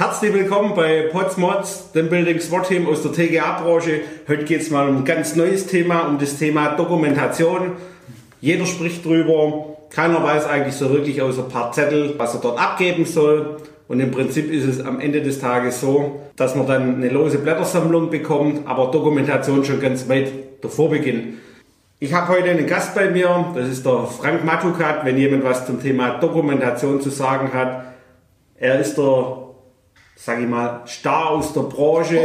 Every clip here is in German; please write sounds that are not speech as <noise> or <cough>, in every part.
herzlich willkommen bei Potsmods, dem Building SWAT Team aus der TGA-Branche. Heute geht es mal um ein ganz neues Thema, um das Thema Dokumentation. Jeder spricht drüber, keiner weiß eigentlich so wirklich außer ein paar Zettel, was er dort abgeben soll. Und im Prinzip ist es am Ende des Tages so, dass man dann eine lose Blättersammlung bekommt, aber Dokumentation schon ganz weit davor beginnt. Ich habe heute einen Gast bei mir, das ist der Frank Matukat, wenn jemand was zum Thema Dokumentation zu sagen hat. Er ist der, sag ich mal, Star aus der Branche.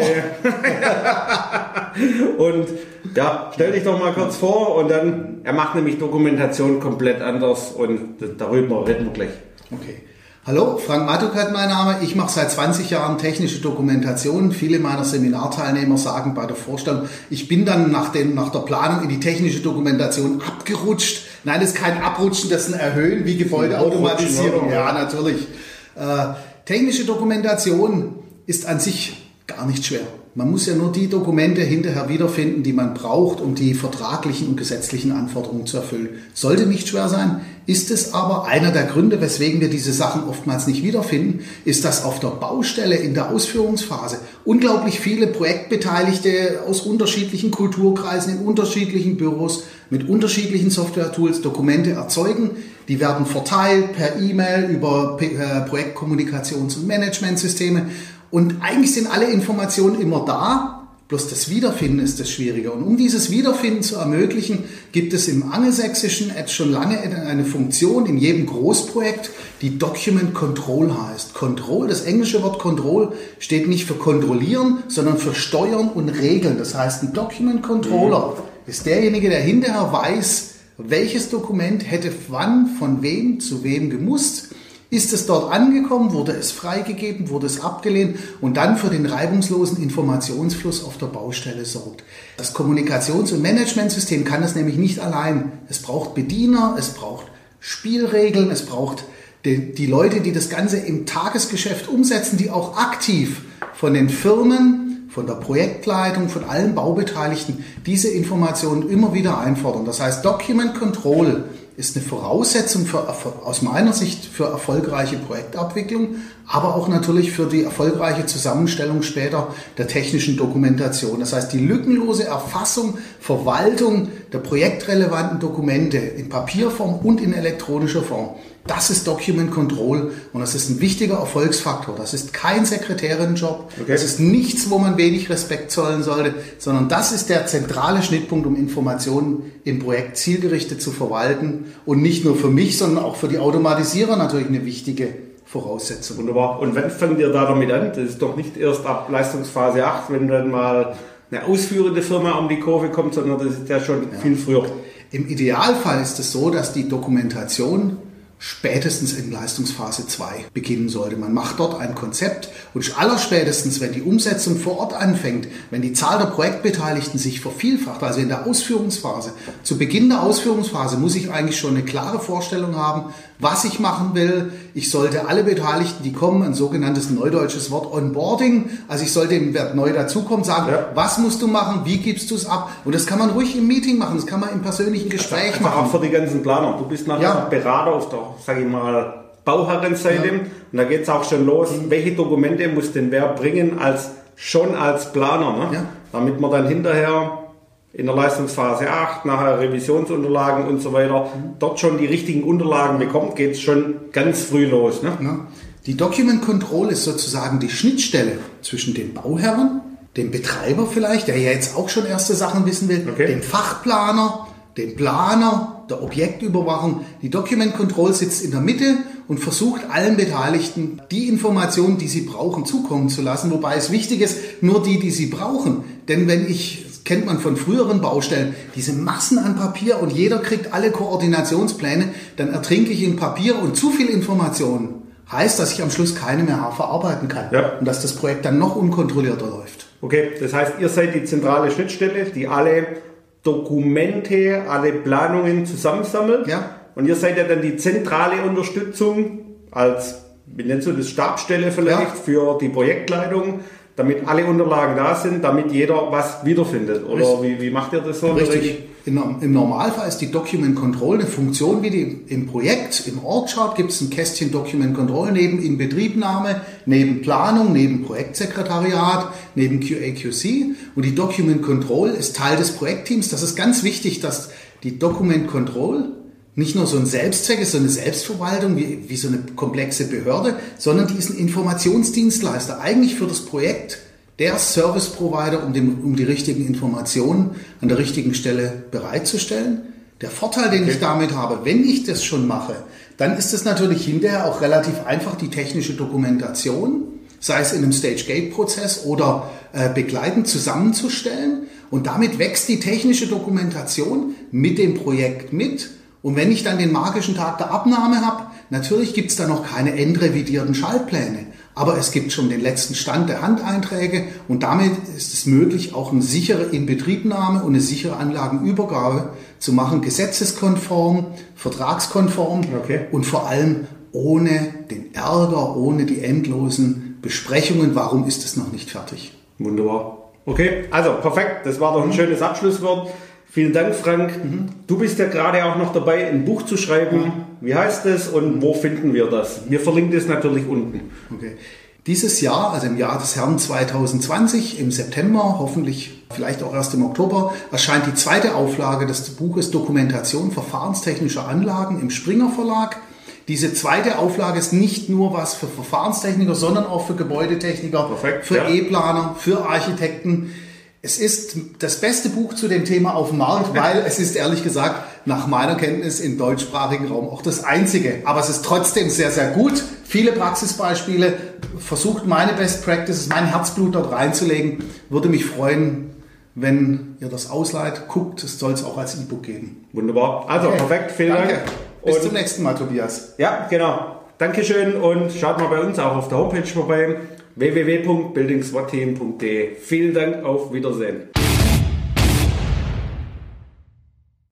Oh. <laughs> und ja, stell dich doch mal kurz vor und dann, er macht nämlich Dokumentation komplett anders und darüber reden wir gleich. Okay. Hallo, Frank Matukat mein Name. Ich mache seit 20 Jahren technische Dokumentation. Viele meiner Seminarteilnehmer sagen bei der Vorstellung, ich bin dann nach, dem, nach der Planung in die technische Dokumentation abgerutscht. Nein, das ist kein Abrutschen, das ist ein Erhöhen wie Gebäudeautomatisierung. Ja, natürlich. Äh, technische Dokumentation ist an sich gar nicht schwer. Man muss ja nur die Dokumente hinterher wiederfinden, die man braucht, um die vertraglichen und gesetzlichen Anforderungen zu erfüllen. Sollte nicht schwer sein, ist es aber einer der Gründe, weswegen wir diese Sachen oftmals nicht wiederfinden, ist, dass auf der Baustelle in der Ausführungsphase unglaublich viele Projektbeteiligte aus unterschiedlichen Kulturkreisen, in unterschiedlichen Büros mit unterschiedlichen Software-Tools Dokumente erzeugen. Die werden verteilt per E-Mail über äh, Projektkommunikations- und Managementsysteme und eigentlich sind alle Informationen immer da, bloß das Wiederfinden ist das Schwierige. Und um dieses Wiederfinden zu ermöglichen, gibt es im Angelsächsischen jetzt schon lange eine Funktion in jedem Großprojekt, die Document Control heißt. Control, das englische Wort Control steht nicht für kontrollieren, sondern für steuern und regeln. Das heißt, ein Document Controller mhm. ist derjenige, der hinterher weiß, welches Dokument hätte wann von wem zu wem gemusst ist es dort angekommen? Wurde es freigegeben? Wurde es abgelehnt? Und dann für den reibungslosen Informationsfluss auf der Baustelle sorgt. Das Kommunikations- und Managementsystem kann es nämlich nicht allein. Es braucht Bediener, es braucht Spielregeln, es braucht die, die Leute, die das Ganze im Tagesgeschäft umsetzen, die auch aktiv von den Firmen, von der Projektleitung, von allen Baubeteiligten diese Informationen immer wieder einfordern. Das heißt, Document Control ist eine Voraussetzung für, aus meiner Sicht für erfolgreiche Projektabwicklung, aber auch natürlich für die erfolgreiche Zusammenstellung später der technischen Dokumentation. Das heißt, die lückenlose Erfassung, Verwaltung der projektrelevanten Dokumente in Papierform und in elektronischer Form. Das ist Document Control und das ist ein wichtiger Erfolgsfaktor. Das ist kein Sekretärinnenjob. Okay. Das ist nichts, wo man wenig Respekt zollen sollte, sondern das ist der zentrale Schnittpunkt, um Informationen im Projekt zielgerichtet zu verwalten und nicht nur für mich, sondern auch für die Automatisierer natürlich eine wichtige Voraussetzung. Wunderbar. Und wann fangen wir da damit an? Das ist doch nicht erst ab Leistungsphase 8, wenn dann mal eine ausführende Firma um die Kurve kommt, sondern das ist ja schon ja. viel früher. Im Idealfall ist es so, dass die Dokumentation spätestens in Leistungsphase 2 beginnen sollte. Man macht dort ein Konzept und allerspätestens, wenn die Umsetzung vor Ort anfängt, wenn die Zahl der Projektbeteiligten sich vervielfacht, also in der Ausführungsphase, zu Beginn der Ausführungsphase muss ich eigentlich schon eine klare Vorstellung haben, was ich machen will. Ich sollte alle Beteiligten, die kommen, ein sogenanntes neudeutsches Wort Onboarding, also ich sollte dem Wert neu dazukommen, sagen, ja. was musst du machen, wie gibst du es ab? Und das kann man ruhig im Meeting machen, das kann man im persönlichen Gespräch also machen. Auch für die ganzen Planer. Du bist nachher ja. Berater auf der, sag ich mal, Bauherrenseite ja. und da geht es auch schon los, mhm. welche Dokumente muss denn wer bringen als schon als Planer, ne? Damit man dann hinterher in der Leistungsphase 8, nachher Revisionsunterlagen und so weiter, dort schon die richtigen Unterlagen bekommt, geht es schon ganz früh los. Ne? Ja. Die Document Control ist sozusagen die Schnittstelle zwischen dem Bauherren, dem Betreiber vielleicht, der ja jetzt auch schon erste Sachen wissen will, okay. dem Fachplaner, dem Planer, der Objektüberwachung. Die Document Control sitzt in der Mitte und versucht allen Beteiligten die Informationen, die sie brauchen, zukommen zu lassen. Wobei es wichtig ist, nur die, die sie brauchen. Denn wenn ich kennt man von früheren Baustellen, diese Massen an Papier und jeder kriegt alle Koordinationspläne, dann ertrinke ich in Papier und zu viel Information heißt, dass ich am Schluss keine mehr verarbeiten kann ja. und dass das Projekt dann noch unkontrollierter läuft. Okay, das heißt, ihr seid die zentrale Schnittstelle, die alle Dokumente, alle Planungen zusammensammelt. Ja. Und ihr seid ja dann die zentrale Unterstützung als, wie nennst du das, Stabstelle vielleicht ja. für die Projektleitung damit alle Unterlagen da sind, damit jeder was wiederfindet. Oder wie, wie macht ihr das so? Richtig. Im Normalfall ist die Document Control eine Funktion wie die im Projekt. Im Org-Chart gibt es ein Kästchen Document Control neben Inbetriebnahme, neben Planung, neben Projektsekretariat, neben QA/QC. Und die Document Control ist Teil des Projektteams. Das ist ganz wichtig, dass die Document Control nicht nur so ein Selbstzweck ist, so eine Selbstverwaltung wie, wie so eine komplexe Behörde, sondern die ist ein Informationsdienstleister eigentlich für das Projekt der Service Provider, um, dem, um die richtigen Informationen an der richtigen Stelle bereitzustellen. Der Vorteil, den okay. ich damit habe, wenn ich das schon mache, dann ist es natürlich hinterher auch relativ einfach, die technische Dokumentation, sei es in einem Stage-Gate-Prozess oder äh, begleitend zusammenzustellen. Und damit wächst die technische Dokumentation mit dem Projekt mit. Und wenn ich dann den magischen Tag der Abnahme habe, natürlich gibt es da noch keine endrevidierten Schaltpläne. Aber es gibt schon den letzten Stand der Handeinträge und damit ist es möglich, auch eine sichere Inbetriebnahme und eine sichere Anlagenübergabe zu machen, gesetzeskonform, vertragskonform okay. und vor allem ohne den Ärger, ohne die endlosen Besprechungen. Warum ist es noch nicht fertig? Wunderbar. Okay, also perfekt. Das war doch ein mhm. schönes Abschlusswort. Vielen Dank, Frank. Mhm. Du bist ja gerade auch noch dabei, ein Buch zu schreiben. Mhm. Wie heißt es und wo finden wir das? Wir verlinken es natürlich unten. Okay. Dieses Jahr, also im Jahr des Herrn 2020, im September, hoffentlich vielleicht auch erst im Oktober, erscheint die zweite Auflage des Buches Dokumentation verfahrenstechnischer Anlagen im Springer Verlag. Diese zweite Auflage ist nicht nur was für Verfahrenstechniker, sondern auch für Gebäudetechniker, Perfekt, für ja. E-Planer, für Architekten. Es ist das beste Buch zu dem Thema auf dem Markt, weil es ist ehrlich gesagt nach meiner Kenntnis im deutschsprachigen Raum auch das einzige. Aber es ist trotzdem sehr, sehr gut. Viele Praxisbeispiele. Versucht meine Best Practices, mein Herzblut dort reinzulegen. Würde mich freuen, wenn ihr das ausleiht. Guckt, es soll es auch als E-Book geben. Wunderbar. Also okay. perfekt. Vielen Danke. Dank. Bis und zum nächsten Mal, Tobias. Ja, genau. Dankeschön und schaut mal bei uns auch auf der Homepage vorbei www.buildingswatteam.de. Vielen Dank, auf Wiedersehen.